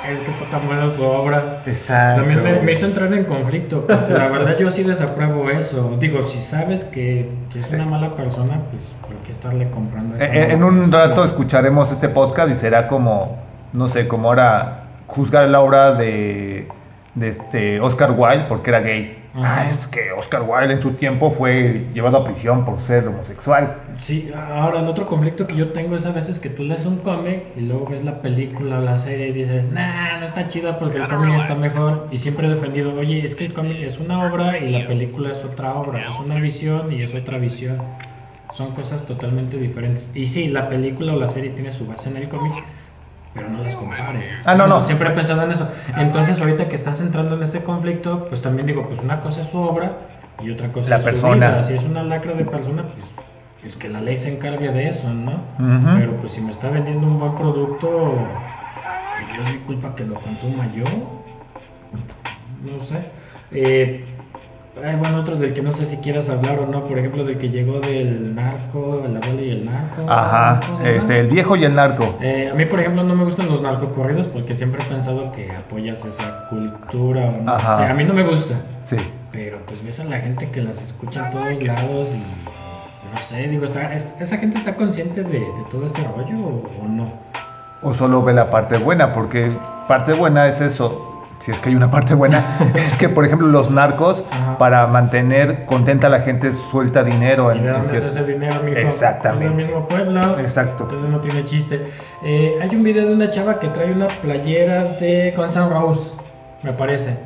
Es que está tan buena su obra. Exacto. También me, me hizo entrar en conflicto, porque la verdad yo sí desapruebo eso. Digo, si sabes que, que es una mala persona, pues ¿por qué estarle comprando esa Eh, eh, En un rato escucharemos este podcast y será como, no sé, como ahora juzgar la obra de, de este Oscar Wilde porque era gay. Ah, es que Oscar Wilde en su tiempo fue llevado a prisión por ser homosexual. Sí, ahora el otro conflicto que yo tengo es a veces que tú lees un cómic y luego ves la película o la serie y dices, nah, no está chida porque el cómic está mejor. Y siempre he defendido, oye, es que el cómic es una obra y la película es otra obra, es una visión y es otra visión. Son cosas totalmente diferentes. Y sí, la película o la serie tiene su base en el cómic, pero no las compares. Ah, no, no. Siempre he pensado en eso. Entonces, ahorita que estás entrando en este conflicto, pues también digo, pues una cosa es su obra y otra cosa La es persona. su vida. Si es una lacra de persona, pues, pues que la ley se encargue de eso, ¿no? Pero pues si me está vendiendo un buen producto, pues no es mi culpa que lo consuma yo. No sé. Eh, hay bueno, otros del que no sé si quieras hablar o no, por ejemplo, del que llegó del narco, el abuelo y el narco. Ajá, este, el viejo y el narco. Eh, a mí, por ejemplo, no me gustan los narcocorridos porque siempre he pensado que apoyas esa cultura o no Ajá. sé. A mí no me gusta. Sí. Pero pues ves a la gente que las escucha en todos lados y no sé, digo, ¿está- es- ¿esa gente está consciente de, de todo ese rollo o, o no? O solo ve la parte buena, porque parte buena es eso. Si es que hay una parte buena, es que, por ejemplo, los narcos, Ajá. para mantener contenta a la gente, suelta dinero ¿Y en, de en dónde es cierto- ese dinero, mijo? Exactamente. Del mismo pueblo. Exacto. Entonces no tiene chiste. Eh, hay un video de una chava que trae una playera de Guns N' Roses, me parece.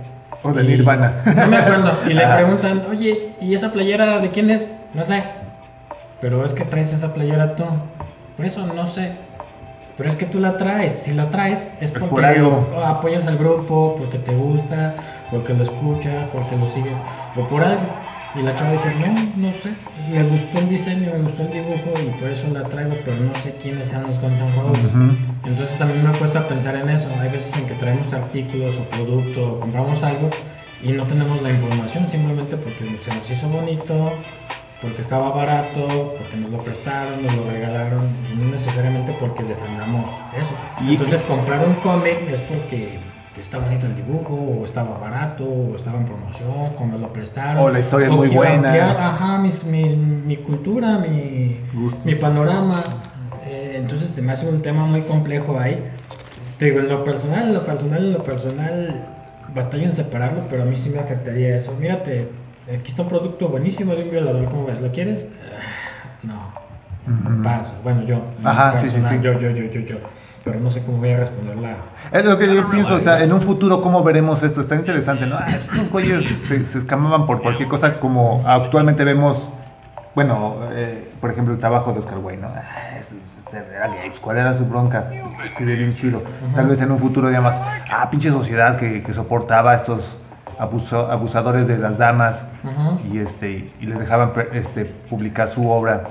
O de Y- Nirvana. No me acuerdo. Y le Ajá. preguntan, oye, ¿y esa playera de quién es? No sé. Pero es que traes esa playera tú. Por eso no sé. Pero es que tú la traes. Si la traes es porque por algo. o apoyas al grupo, porque te gusta, porque lo escuchas, porque lo sigues, o por algo. Y la chava dice, no, no sé. Me gustó el diseño, me gustó el dibujo y por eso la traigo, pero no sé quiénes sean los Guns N' Roses. Entonces también me he puesto a pensar en eso. Hay veces en que traemos artículos o producto o compramos algo y no tenemos la información simplemente porque se nos hizo bonito, porque estaba barato, porque nos lo prestaron, nos lo regalaron, no necesariamente porque defendamos eso. Y- Entonces comprar un cómic es porque está bonito el dibujo, o estaba barato, o estaba en promoción, o me lo prestaron. O la historia es o muy quiero buena. ampliar, ajá, mis- mi, mi cultura, mi, mi panorama. Eh, entonces se me hace un tema muy complejo ahí. Te digo, en lo personal, en lo personal, en lo personal, batallo en separarlo, pero a mí sí me afectaría eso. Mírate, aquí está un producto buenísimo de un violador, ¿cómo ves? ¿Lo quieres? Ah, No, Ujú. paso. Bueno, yo, Ajá, sí, sí, sí. yo, yo, yo, yo, yo. Pero no sé cómo voy a responder la... Es lo que yo pienso, o sea, en un futuro, ¿cómo veremos esto? Está interesante, ¿no? Ah, esos güeyes se, se escamaban por cualquier cosa, como actualmente vemos, bueno, eh, por ejemplo, el trabajo de Oscar Wilde, ¿no? Ah, es- es- era gay, pues, ¿cuál era su bronca? Escribía bien chido. Tal vez en un futuro, digamos, ah, pinche sociedad que, que soportaba estos abuso- abusadores de las damas Ujú. y, este, y les dejaban este, publicar su obra.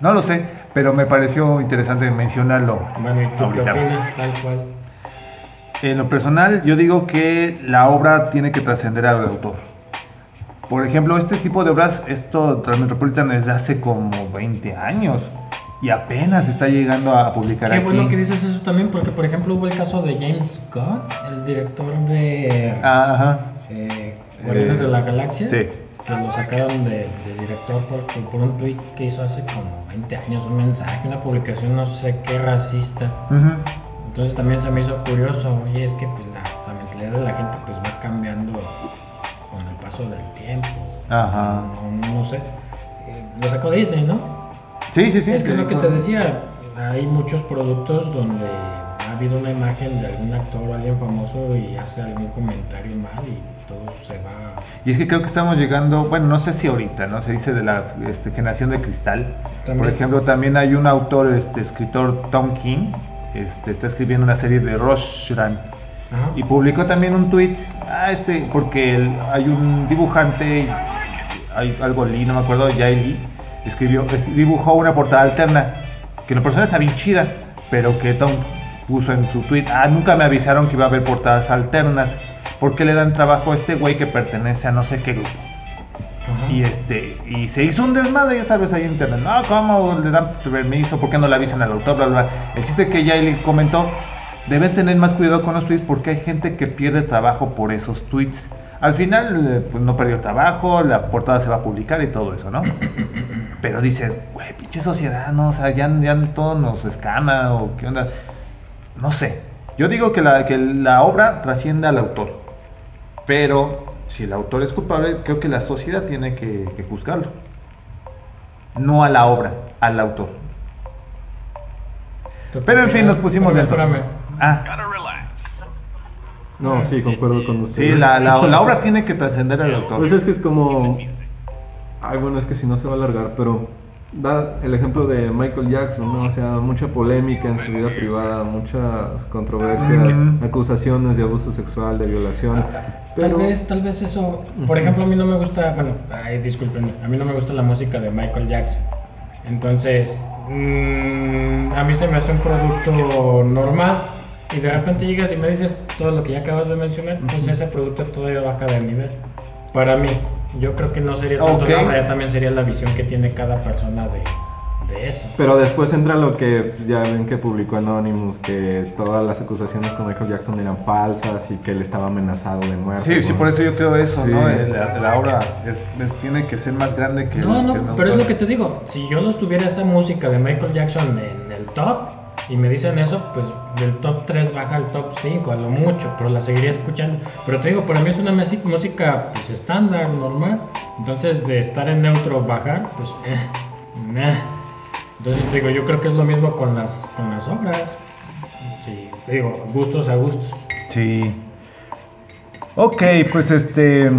No lo sé, pero me pareció interesante mencionarlo. Bueno, ¿y tú qué opinas? Tal cual. En lo personal, yo digo que la obra tiene que trascender al autor. Por ejemplo, este tipo de obras, esto Transmetropolitan es de hace como 20 años y apenas está llegando a publicar Qué aquí. bueno que dices eso también, porque por ejemplo hubo el caso de James Gunn, el director de Ah, Ajá. Guardianes Eh, de la Galaxia, sí. que lo sacaron de, de director porque, por un tweet que hizo hace como 20 años, un mensaje, una publicación no sé qué racista. Ujú. Entonces también se me hizo curioso, y es que pues la, la mentalidad de la gente pues va cambiando con el paso del tiempo. Ajá. No, no sé. Eh, lo sacó Disney, ¿no? Sí, sí, sí. es que es lo que te decía, hay muchos productos donde habido una imagen de algún actor o alguien famoso y hace algún comentario mal y todo se va... Y es que creo que estamos llegando, bueno, no sé si ahorita, ¿no? Se dice de la este, generación de cristal. Por También. ejemplo, también hay un autor, este escritor, Tom King, este, está escribiendo una serie de Roshan Ajá. y publicó también un tweet, ah, este, porque el- hay un dibujante, hay algo Lee, no me acuerdo, Yael Lee, escribió, es- dibujó una portada alterna, que la persona está bien chida, pero que Tom puso en su tweet, ah, nunca me avisaron que iba a haber portadas alternas, ¿por qué le dan trabajo a este güey que pertenece a no sé qué grupo? Ajá. Y este, y se hizo un desmadre, ya sabes, ahí en internet. No, ¿cómo le dan permiso? ¿Por qué no le avisan al autor? Bla, bla, bla. El chiste que Yaeli comentó, deben tener más cuidado con los tweets porque hay gente que pierde trabajo por esos tweets. Al final, eh, pues no perdió trabajo, la portada se va a publicar y todo eso, ¿no? Pero dices, güey, pinche sociedad, ¿no? O sea, ya, ya todo nos escama o qué onda. No sé. Yo digo que la, que la obra trasciende al autor. Pero si el autor es culpable, creo que la sociedad tiene que, que juzgarlo. No a la obra, al autor. ¿Tú Pero en fin, nos pusimos espérame. Ah, No, sí, concuerdo con usted. sí, la, la- la obra tiene que trascender al autor. Pues es que es como. Ay, bueno, es que si no se va a alargar, pero da el ejemplo de Michael Jackson, ¿no? O sea, mucha polémica en su vida privada, muchas controversias, acusaciones de abuso sexual, de violación. Tal vez, tal vez eso. Por ejemplo, a mí no me gusta. Bueno, ay, discúlpenme. A mí no me gusta la música de Michael Jackson. Entonces, mm, a mí se me hace un producto normal. Y de repente llegas y me dices todo lo que ya acabas de mencionar. Pues ese producto todavía baja de nivel. Para mí, yo creo que no sería tanto la obra, ya también sería la visión que tiene cada persona de, de eso. pero después entra lo que ya ven que publicó Anonymous, que todas las acusaciones con Michael Jackson eran falsas y que él estaba amenazado de muerte. Sí, sí, por eso yo creo eso, Sí. ¿no? La, la obra es- es- tiene que ser más grande que No, el- no, que el pero es lo que te digo. Si yo los tuviera esta música de Michael Jackson en el top y me dicen eso, pues del top 3 baja al top 5 a lo mucho, pero la seguiría escuchando. Pero te digo, para mí es una música pues estándar, normal. Entonces de estar en neutro bajar, pues eh. Entonces te digo, yo creo que es lo mismo con las con las obras. Sí, te digo, gustos a gustos. Sí. Ok, pues este.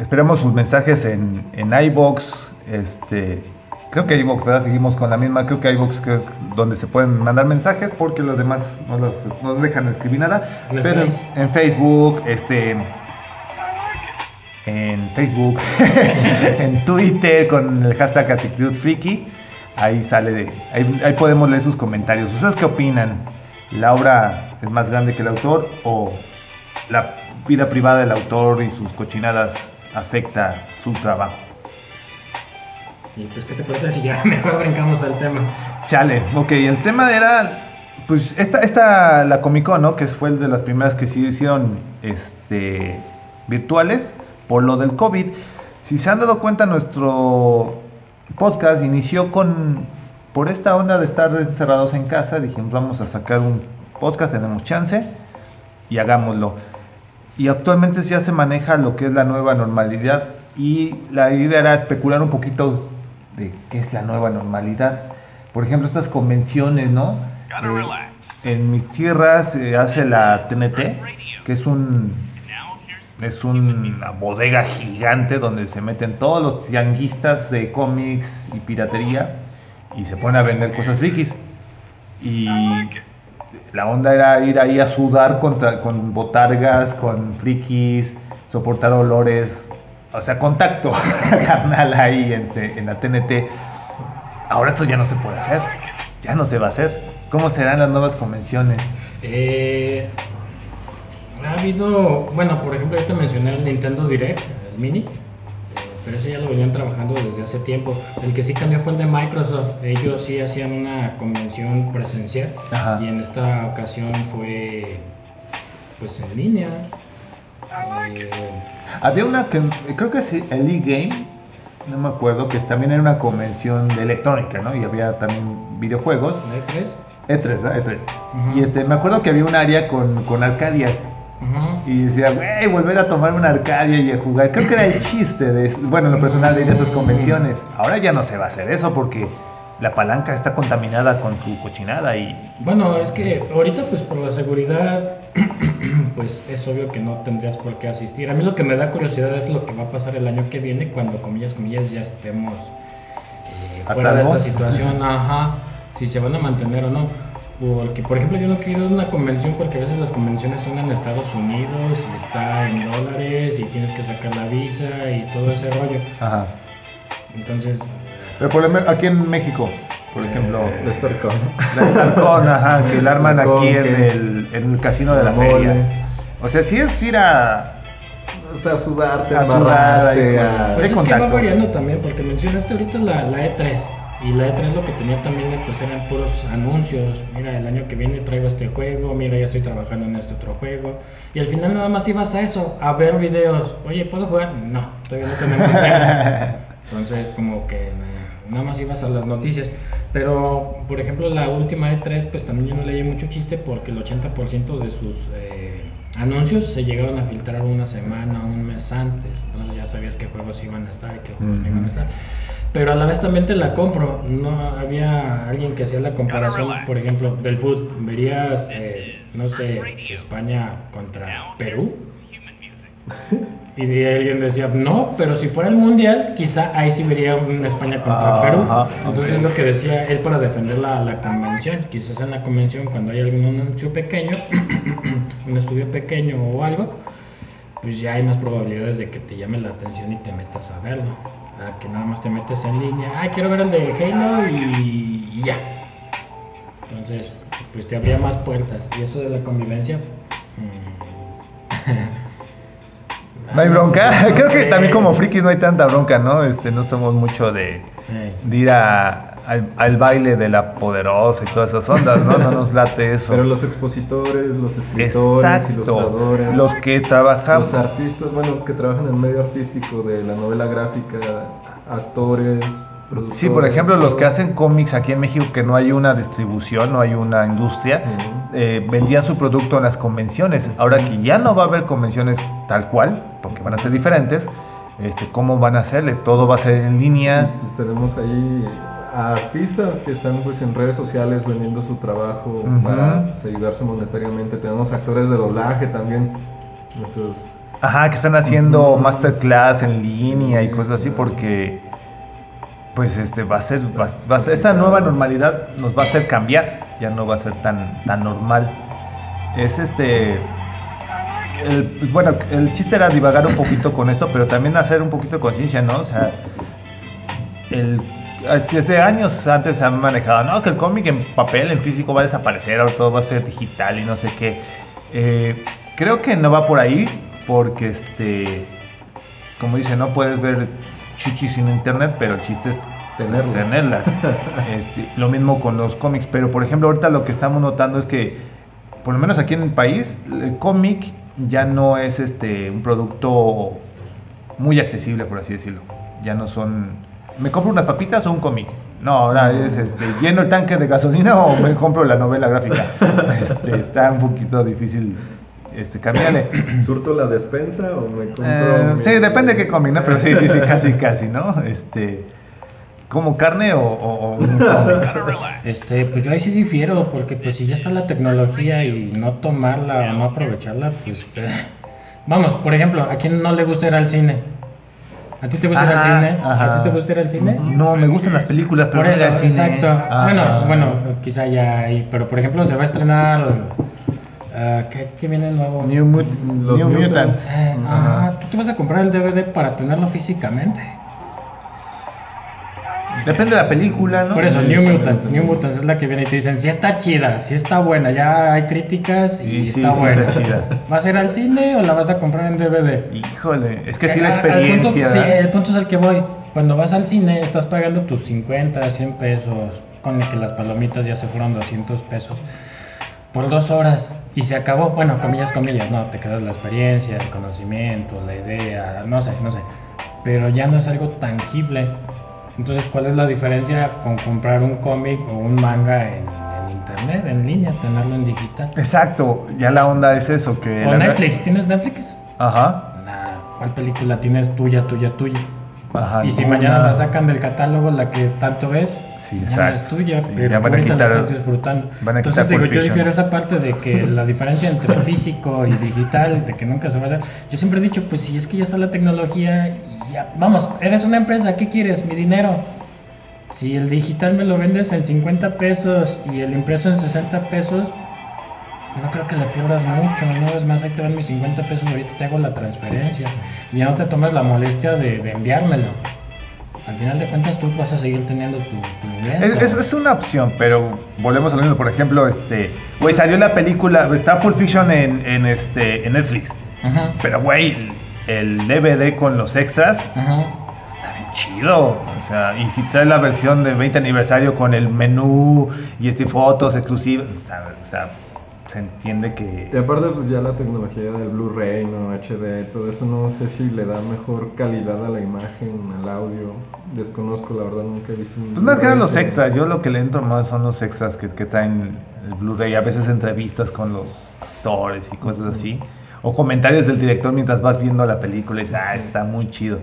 Esperamos sus mensajes en, en iBox. Este. Creo que iBox, ¿verdad? Seguimos con la misma. Creo que iBox que es donde se pueden mandar mensajes porque los demás no, las- no dejan escribir nada. En Pero en, Face. en Facebook, este. En Facebook, en Twitter con el hashtag Actitud Freaky. Ahí sale de. Ahí, ahí podemos leer sus comentarios. ¿Ustedes qué opinan? ¿La obra es más grande que el autor o la vida privada del autor y sus cochinadas afecta su trabajo? Y pues, ¿qué te parece si ya mejor brincamos al tema? Chale, ok, el tema era, pues, esta, esta la Comic ¿no? Que fue de las primeras que sí hicieron, este, virtuales por lo del COVID. Si se han dado cuenta, nuestro podcast inició con, por esta onda de estar encerrados en casa, dijimos, vamos a sacar un podcast, tenemos chance y hagámoslo. Y actualmente ya se maneja lo que es la nueva normalidad y la idea era especular un poquito de qué es la nueva normalidad. Por ejemplo, estas convenciones, ¿no? Eh, en mis tierras se hace la TNT, que es un es una bodega gigante donde se meten todos los tianguistas de cómics y piratería y se ponen a vender cosas frikis. Y la onda era ir ahí a sudar contra, con botargas, con frikis, soportar olores, o sea, contacto carnal ahí en, en la TNT. Ahora eso ya no se puede hacer, ya no se va a hacer. ¿Cómo serán las nuevas convenciones? Eh, ha habido, bueno, por ejemplo, yo te mencioné el Nintendo Direct, el Mini, eh, pero ese ya lo venían trabajando desde hace tiempo. El que sí cambió fue el de Microsoft. Ellos sí hacían una convención presencial Ajá. y en esta ocasión fue pues en línea. Eh, Había una que creo que sí, el e-game, no me acuerdo, que también era una convención de electrónica, ¿no? Y había también videojuegos. ¿E3? E3, ¿verdad? E3. Ujú. Y este, me acuerdo que había un área con, con arcadias. Y decía, güey, volver a tomar una arcadia y a jugar. Creo que era el chiste de, bueno, en lo personal de ir a esas convenciones. Ahora ya no se va a hacer eso porque la palanca está contaminada con tu cochinada y Bueno, es que ahorita pues por la seguridad pues es obvio que no tendrías por qué asistir. A mí lo que me da curiosidad es lo que va a pasar el año que viene cuando comillas comillas ya estemos eh, ¿A fuera de esta situación, ajá, si se van a mantener o no. Porque, por ejemplo, yo no quiero ir a una convención porque a veces las convenciones son en Estados Unidos y está en dólares y tienes que sacar la visa y todo ese rollo. Ajá. Entonces, Pero por ejemplo, aquí en México, por ejemplo, De StarCon. la Starcon, ajá, que la arman La aquí en el, en el casino de la La mole. feria. O sea, si es ir a. O sea, sudarte, A sudar embarrarte, ahí, a- pues de es que va contacto. variando también, porque mencionaste ahorita la, la E3. Y la E3 lo que tenía también pues eran puros anuncios. Mira, el año que viene traigo este juego, mira, ya estoy trabajando en este otro juego. Y al final nada más ibas a eso, a ver videos. Oye, ¿puedo jugar? No, todavía no tenemos. Entonces, como que eh, nada más ibas a las noticias. Pero, por ejemplo, la última E3, pues también yo no leí mucho chiste porque el 80% de sus eh, anuncios se llegaron a filtrar una semana, un mes antes. Entonces ya sabías qué juegos iban a estar y qué juegos no iban a estar. Pero a la vez también te la compro. No había alguien que hacía la comparación, por ejemplo, del fútbol. Verías, eh, no sé, España contra Perú. Y alguien decía, no, pero si fuera el mundial, quizá ahí sí vería una España contra Perú. Entonces es lo que decía él para defender la, la convención. Quizás en la convención, cuando hay algún anuncio pequeño, un estudio pequeño o algo, pues ya hay más probabilidades de que te llame la atención y te metas a verlo. A que nada más te metes en línea, ah, quiero ver el de Halo y, y ya. Entonces, pues te abría más puertas. Y eso de la convivencia. mm, No hay bronca. Creo que también como frikis no hay tanta bronca, ¿no? Este, no somos mucho de, de ir a- al, al baile de la poderosa y todas esas ondas, ¿no? No nos late eso. Pero los expositores, los escritores, Exacto. ilustradores, Los que trabajan. los artistas, bueno, que trabajan en el medio artístico de la novela gráfica, actores. Sí, por ejemplo, los que hacen cómics aquí en México, que no hay una distribución, no hay una industria, eh, vendían su producto en las convenciones. Ahora que ya no va a haber convenciones tal cual, porque van a ser diferentes, este, ¿cómo van a hacerle? Todo va a ser en línea. Pues tenemos ahí a artistas que están pues en redes sociales vendiendo su trabajo para pues, ayudarse monetariamente. Tenemos actores de doblaje también, nuestros Ajá, que están haciendo masterclass en línea y Sí, cosas así, sí. porque pues este va a ser, va, va esta nueva normalidad nos va a hacer cambiar, ya no va a ser tan, tan normal. Es este, bueno, el chiste era divagar un poquito con esto, pero también hacer un poquito de conciencia, ¿no? O sea, el, desde años antes se han manejado, no, que el cómic en papel, en físico va a desaparecer, ahora todo va a ser digital y no sé qué. Eh, creo que no va por ahí, porque este, como dice, no puedes ver chichis en internet, pero el chiste es Tenerlas. tenerlas. Este, lo mismo con los cómics, pero por ejemplo ahorita lo que estamos notando es que, por lo menos aquí en el país, el cómic ya no es este un producto muy accesible, por así decirlo. Ya no son, ¿me compro unas papitas o un cómic? No, ahora es este, lleno el tanque de gasolina o me compro la novela gráfica. Este, está un poquito difícil este, cambiarle. ¿Surto la despensa o me compro? Eh, mi- sí, depende de qué cómic, ¿no? Pero sí, sí, sí, casi, casi, ¿no? Este, ¿como carne o, o-? Este, pues yo ahí sí difiero, porque pues si ya está la tecnología y no tomarla o no aprovecharla, pues... eh. Vamos, por ejemplo, ¿a quién no le gusta ir al cine? ¿A ti te gusta ir al Ajá, cine? ajá. ¿A ti te gusta ir al cine? No, me gustan las películas, pero Por no eso, ir al cine. exacto. Ajá. Bueno, bueno, quizá ya hay, pero por ejemplo se va a estrenar... ah, ¿qué, qué viene nuevo? New, Mut- Los New Mutants. Mutants. Eh, ah, ¿tú te vas a comprar el DVD para tenerlo físicamente? Depende de la película, ¿no? Por eso, Sí, New Mutants. New Mutants es la que viene y te dicen si está chida, si está buena, ya hay críticas y, Y sí, está sí buena. está chida. ¿Vas a ir al cine o la vas a comprar en DVD? Híjole, es que sí la Eh, al punto- experiencia. sí, el punto es al que voy. Cuando vas al cine estás pagando tus 50, 100 pesos, con que las palomitas ya se fueron 200 pesos, por dos horas y se acabó. Bueno, comillas, comillas, no, te quedas la experiencia, el conocimiento, la idea, no sé, no sé. Pero ya no es algo tangible. Entonces, ¿cuál es la diferencia con comprar un cómic o un manga en, en internet, en línea, tenerlo en digital? Exacto, ya la onda es eso, que... O Netflix, ¿tienes Netflix? Ajá, Nah, ¿cuál película tienes tuya, tuya, tuya? Ajá. Y si mañana la sacan del catálogo, la que tanto ves, Sí, ya no es tuya, Sí, pero ahorita quitar- la estás disfrutando. Entonces digo, yo difiero esa parte de que la diferencia entre físico y digital, de que nunca se va a hacer. Yo siempre he dicho, pues si es que ya está la tecnología, y ya, vamos, eres una empresa, ¿qué quieres? Mi dinero. Si el digital me lo vendes en 50 pesos y el impreso en 60 pesos, no creo que le pierdas mucho, ¿no? Es más, ahí te van mis 50 pesos, ahorita te hago la transferencia. Y ya no te tomas la molestia de, de enviármelo. Al final de cuentas tú vas a seguir teniendo tu, tu ingreso. Es, es- es una opción, pero volvemos a lo mismo. Por ejemplo, este, güey, salió la película, está Pulp Fiction en, en, este, en Netflix. Ajá, Pero, güey, el DVD con los extras está bien chido. O sea, y si trae la versión de 20 aniversario con el menú y este fotos exclusivas, está, o sea, se entiende Y que. aparte, pues ya la tecnología del Blu-ray, ¿no? HD, todo eso, no sé si le da mejor calidad a la imagen, al audio. Desconozco, la verdad, nunca he visto un. Pues más que Blu-ray los extras. Yo lo que le entro más son los extras que, que traen el Blu-ray. A veces entrevistas con los actores y cosas así. O comentarios del director mientras vas viendo la película y dices, ah, está muy chido.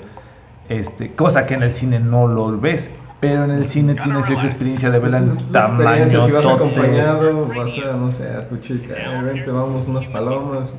Este, cosa que en el cine no lo ves. Pero en el cine tienes esa experiencia de verla en la tamaño. experiencia, si vas acompañado, vas a, no sé, a tu chica, eh, vente, vamos unas palomas.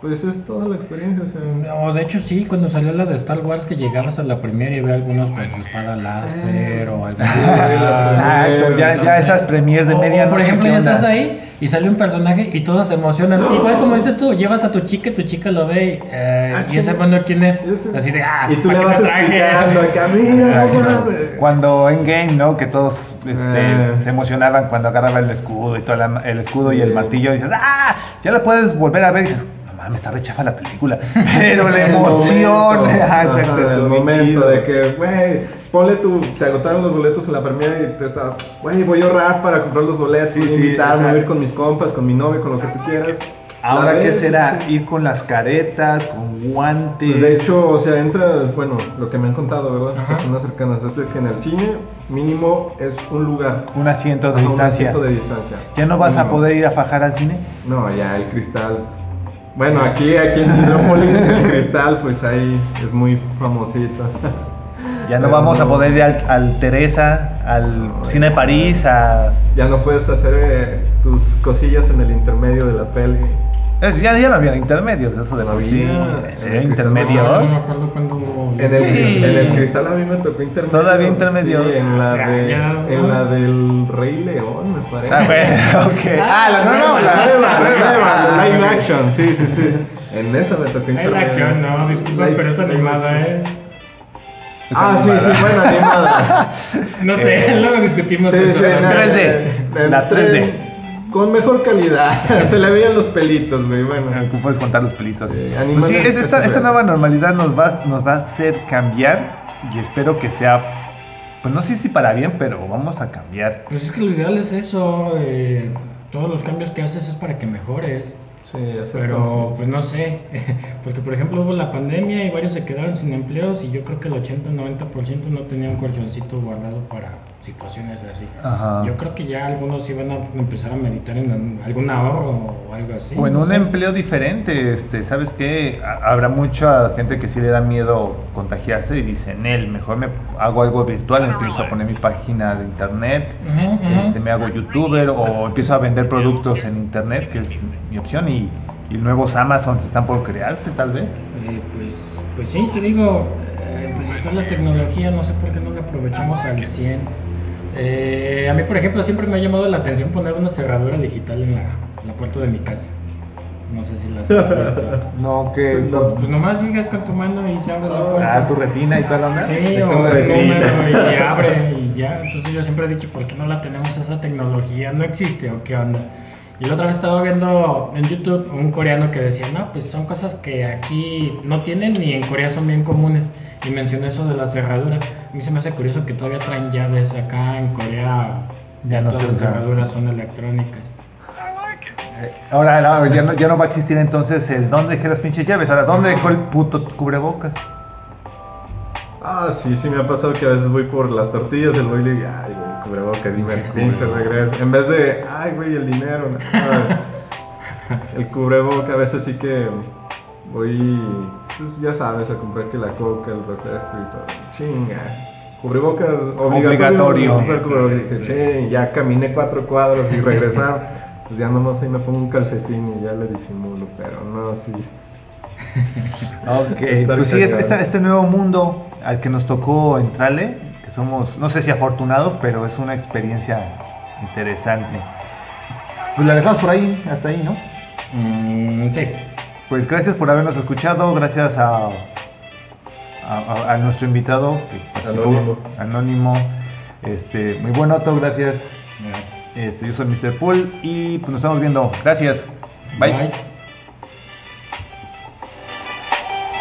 Pues es toda la experiencia, o sea. O de hecho sí, cuando salió la de Star Wars que llegabas a la primera y ve algunos con su espada láser o algo Ah, Exacto, ya, ya esas premiers de O- o, medianoche. por ejemplo, ¿qué ya estás ahí y sale un personaje y todos se emocionan. Igual como dices tú, llevas a tu chica y tu chica lo ve y, eh, Ah, y ese bueno quién es. Así de, ah, y tú ¿para le vas explicando acá, mira, no. Cuando en game, ¿no? Que todos este, Eh. se emocionaban cuando agarraba el escudo y todo la- el escudo y el martillo y dices, ¡ah! Ya la puedes volver a ver y dices, no mames, está rechafa la película. Pero la emoción, ajá, exacto, el momento chido. de que, güey, ponle tu, se agotaron los boletos en la premiere y tú estabas, güey, voy a ahorrar para comprar los boletos, Sí, a sí, invitarme, a ir con mis compas, con mi novio, con lo que tú quieras. Ahora, ¿qué será? sí. Ir con las caretas, con guantes. Pues de hecho, o sea, entras, bueno, lo que me han contado, ¿verdad? Ajá. Personas cercanas, es que en el cine mínimo es un lugar. un asiento de Ajá, un distancia. asiento de distancia. ¿Ya no vas a Mínimo. poder ir a fajar al cine? No, ya el cristal. Bueno, aquí, aquí en Hidrópolis el cristal, pues ahí es muy famosito. Ya no vamos a poder ir al, al Teresa, al cine. París, a... Ya no puedes hacer eh, tus cosillas en el intermedio de la peli. Es- ya, ya no había intermedios, eso de No por sí. había. ¿En serio, En el Ah, intermedios? no me acuerdo cuando hubo- En el, Sí. cris- en el cristal a mí me tocó intermedio. Todavía intermedio. Sí, en la, Hace de, ¿no? en la del Rey León, me parece. Ah, bueno, ok. Ah, la nueva, La nueva, la nueva, Ah, la live action, sí, sí, sí. En esa me tocó Hay intermedio. la acción, no, disculpa, Live- pero es live animada, action. ¿eh? Ah, sí, sí, bueno, animada. No sé, Eh, luego discutimos Sí, eso. sí, ¿no? no, 3D, en la 3D. Con mejor calidad. Se le veían los pelitos, güey. Bueno. ¿Cómo puedes contar los pelitos? Sí, Pues sí, es- esta, esta nueva normalidad nos va, nos va a hacer cambiar y espero que sea, pues no sé si para bien, pero vamos a cambiar. Pues es que lo ideal es eso. eh, todos los cambios que haces es para que mejores. Sí, Pero pues no sé, porque por ejemplo hubo la pandemia y varios se quedaron sin empleos y yo creo que el 80-90% no tenía un colchoncito guardado para situaciones así. Ajá. Yo creo que ya algunos iban a empezar a meditar en algún ahorro o algo así. O en no un sé. empleo diferente, este, ¿sabes qué? Ha- Habrá mucha gente que sí le da miedo contagiarse y dicen, él, mejor me hago algo virtual, empiezo a poner mi página de internet, este, me hago youtuber o empiezo a vender productos en internet, que es mi opción, y, y nuevos Amazon están por crearse tal vez. Eh, pues, pues sí, te digo, eh, pues está la tecnología, no sé por qué no la aprovechamos al 100. Eh, a mí, por ejemplo, siempre me ha llamado la atención poner una cerradura digital en la, en la puerta de mi casa. No sé si las has visto. No, que... No. Pues nomás llegas con tu mano y se abre la puerta. Ah, tu retina y toda la onda. Sí, o tu retina. número y se abre y ya. Entonces yo siempre he dicho, ¿por qué no la tenemos esa tecnología? ¿No existe o qué onda? Y la otra vez estaba viendo en YouTube un coreano que decía, no, pues son cosas que aquí no tienen ni en Corea son bien comunes. Y mencioné eso de la cerradura. A mí se me hace curioso que todavía traen llaves acá en Corea. Ya no todas se las usan. cerraduras son electrónicas. Eh, Ahora no, ya, no, ya no va a existir entonces el dónde dejé las pinches llaves. Ahora, ¿dónde dejó el puto cubrebocas? Ah, sí, sí me ha pasado que a veces voy por las tortillas, el voy y le digo, ay, güey, cubrebocas, y me pinche regreso. En vez de, ay, güey, el dinero, no. El cubreboca, a veces sí que voy, pues ya sabes, a comprar que la coca, el refresco y todo. Chinga. Cubrebocas obligatorio. Obligatorio. cubrebocas. Dije, "Ching", ya caminé cuatro cuadros y regresar. Pues ya nomás ahí me pongo un calcetín y ya le disimulo, pero no, sí. Ok, Estar pues sí, este, este- este nuevo mundo al que nos tocó entrarle, que somos, no sé si afortunados, pero es una experiencia interesante. Pues la dejamos por ahí, hasta ahí, ¿no? Mm, sí. Pues gracias por habernos escuchado, gracias a, a, nuestro invitado que Anónimo. Anónimo. Este, muy buen Otto, gracias. Este, yo soy Mr. Pool y pues nos estamos viendo. Gracias. Bye. Bye.